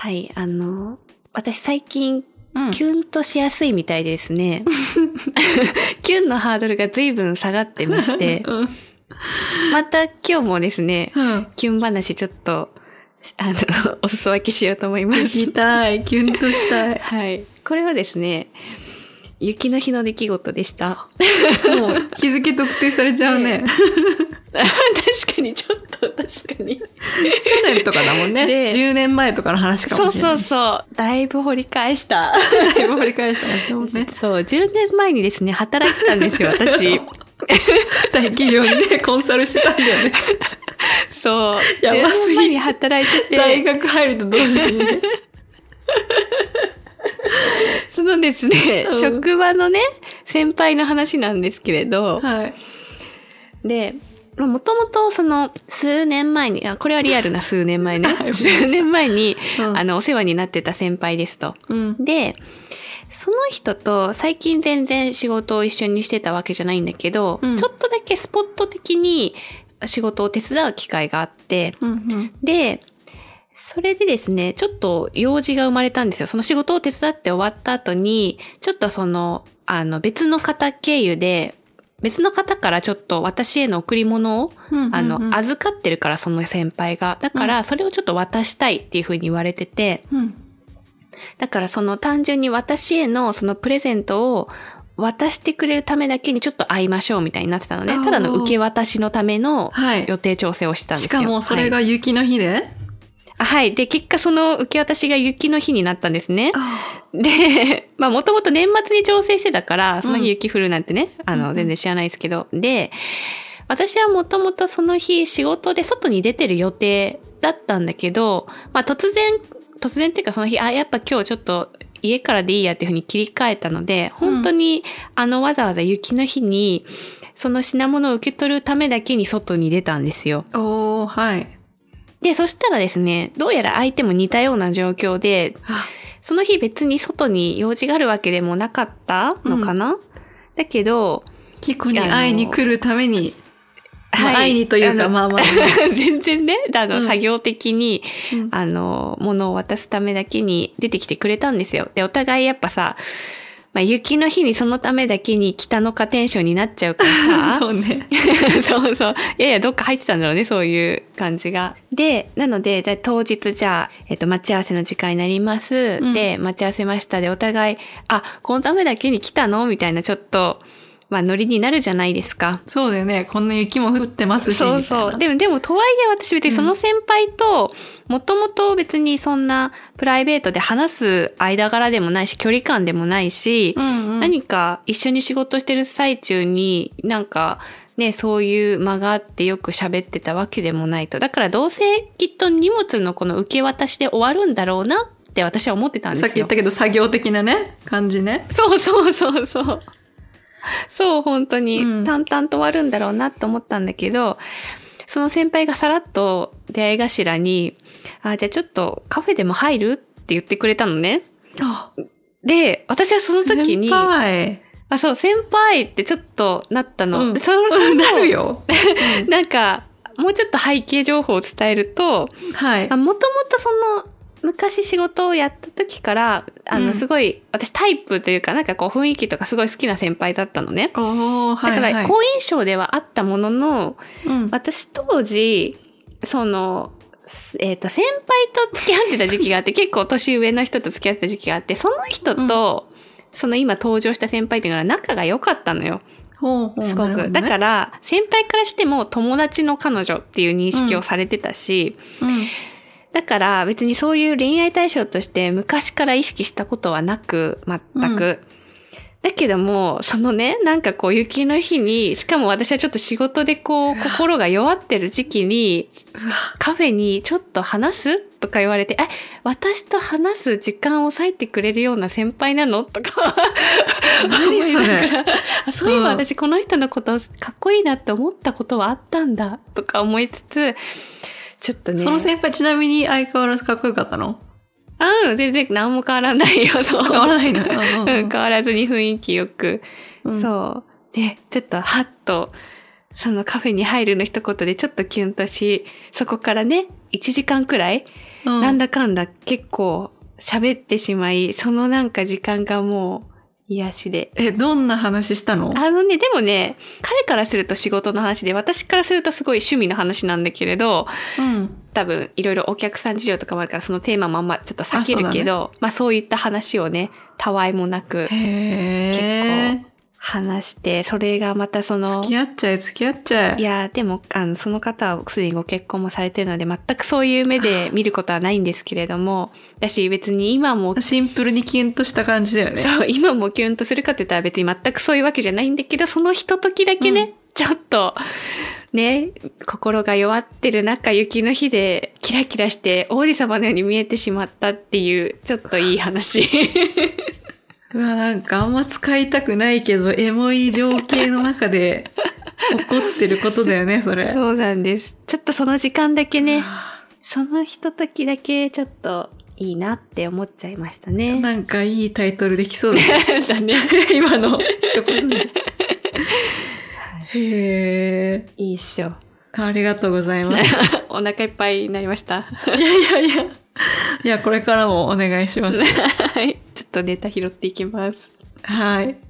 はい、あの、私最近、うんキュンとしやすいみたいですね。キュンのハードルが随分下がってまして、うん。また今日もですね、うん。キュン話ちょっと、あの、お裾分けしようと思います。聞きたい。キュンとしたい。はい。これはですね、雪の日の出来事でした。もう日付特定されちゃうね。確かに、ちょっと、確かに。去年とかだもんね。で10年前とかの話かそうそうもしれない。う。そう。だいぶ掘り返した。だいぶ掘り返したね。そう、10年前にですね、働いてたんですよ、私。大企業にね、コンサルしてたんだよね。そう。10やばすぎ年前に働いて大て、学入ると同時にね。そのですね、うん職場のね、先輩の話なんですけれど、はい。で、もともとその数年前に、あ、これはリアルな数年前ね はい。数年前に、うんあの、お世話になってた先輩ですと。うん。で、その人と最近全然仕事を一緒にしてたわけじゃないんだけど、うんちょっとだけスポット的に仕事を手伝う機会があって、うんうん。で、それでですね、ちょっと用事が生まれたんですよ。その仕事を手伝って終わった後に、ちょっとその、あの、別の方経由で、別の方からちょっと私への贈り物を、うんあの、うん預かってるから、その先輩が。だから、それをちょっと渡したいっていうふうに言われてて、うん。だからその単純に私へのそのプレゼントを渡してくれるためだけにちょっと会いましょうみたいになってたのね。あーただの受け渡しのためのはい。予定調整をしてたんですよ。しかもそれが雪の日で、あはい。で、結果その受け渡しが雪の日になったんですね。あで、まあもともと年末に調整してたから、そのうん日雪降るなんてね、あの、うんうん全然知らないですけど。で、私はもともとその日仕事で外に出てる予定だったんだけど、まあ突然、突然っていうかその日、あ、やっぱ今日ちょっと家からでいいやっていうふうに切り替えたので、本当に、あのわざわざ雪の日に、その品物を受け取るためだけに外に出たんですよ。おー、はい。で、そしたらですね、どうやら相手も似たような状況で、あ。その日別に外に用事があるわけでもなかったのかな、だけど、キコに会いに来るために、まあ会いにというか、まあまあ、全然ね、あの、うん。作業的に、うん。あの、物を渡すためだけに出てきてくれたんですよ。で、お互いやっぱさ、まあ、雪の日にそのためだけに北のかテンションになっちゃうからさ、そうね。そうそう。いやいや、どっか入ってたんだろうね、そういう感じが。で、なので、当日じゃあ、えっと、待ち合わせの時間になります。うんで、待ち合わせましたで、お互い、あ、このためだけに来たの？みたいな、ちょっと、まあ、ノリになるじゃないですか。そうだよね。こんな雪も降ってますし。そうそう。でも、でも、とはいえ私別にその先輩と、もともと別にそんなプライベートで話す間柄でもないし、距離感でもないし、うんうん。何か一緒に仕事してる最中になんかね、そういう間があってよく喋ってたわけでもないと。だからどうせきっと荷物のこの受け渡しで終わるんだろうなって私は思ってたんですよ。さっき言ったけど、作業的なね、感じね。そうそうそうそう。そう、本当にうん淡々と終わるんだろうなと思ったんだけど、その先輩がさらっと出会い頭に、あ、じゃあちょっとカフェでも入るって言ってくれたのね。あ、で、私はその時に、先輩。あ、そう、先輩ってちょっとなったの。うんでその、その なるよ。なんか、もうちょっと背景情報を伝えると、はいあ。もともとその、昔仕事をやった時から、あの、うんすごい、私タイプというか、なんかこう雰囲気とかすごい好きな先輩だったのね。はい、はい。だから、好印象ではあったものの、うん。私当時、その、えっ、と、先輩と付き合ってた時期があって、結構年上の人と付き合ってた時期があって、その人と、その今登場した先輩っていうのは仲が良かったのよ。ほうほうすごく。ねだから、先輩からしても友達の彼女っていう認識をされてたし、うん。だから別にそういう恋愛対象として昔から意識したことはなく、全く。うんだけども、そのね、なんかこう雪の日に、しかも私はちょっと仕事でこう、心が弱ってる時期に、カフェにちょっと話すとか言われて、え、私と話す時間を割いてくれるような先輩なのとか。何それそういえばうん私この人のことかっこいいなって思ったことはあったんだとか思いつつ、ちょっとね。その先輩ちなみに相変わらずかっこよかったの？うん、全然何も変わらないよ、そう。変わらないの？うんうん、変わらずに雰囲気よく。うんそう。で、ちょっとハッと、そのカフェに入るの一言でちょっとキュンとし、そこからね、1時間くらい、うんなんだかんだ結構喋ってしまい、そのなんか時間がもう癒しで。え、どんな話したの？あのね、でもね、彼からすると仕事の話で、私からするとすごい趣味の話なんだけれど、うん。多分いろいろお客さん事情とかもあるからそのテーマもあんまちょっと避けるけど、まあそういった話をね、たわいもなくへえ。結話して、それがまたその付、き合っちゃえ、付き合っちゃえ。いや、でも、あの、その方はすでにご結婚もされてるので、全くそういう目で見ることはないんですけれども、だし別に今も、シンプルにキュンとした感じだよね。そう、今もキュンとするかって言ったら別に全くそういうわけじゃないんだけど、そのひとときだけね、うんちょっと、ね、心が弱ってる中、雪の日でキラキラして王子様のように見えてしまったっていう、ちょっといい話。うわ、なんかあんま使いたくないけど、エモい情景の中で起こってることだよね、それ。そうなんです。ちょっとその時間だけね、あそのひとときだけちょっといいなって思っちゃいましたーね。なんかいいタイトルできそうだね。だね。今の一言で。へえ。いいっしょ。ありがとうございます。いお腹いっぱいになりました。やいやいや。いや、これからもお願いします。はい。っとネタ拾っていきます。はい。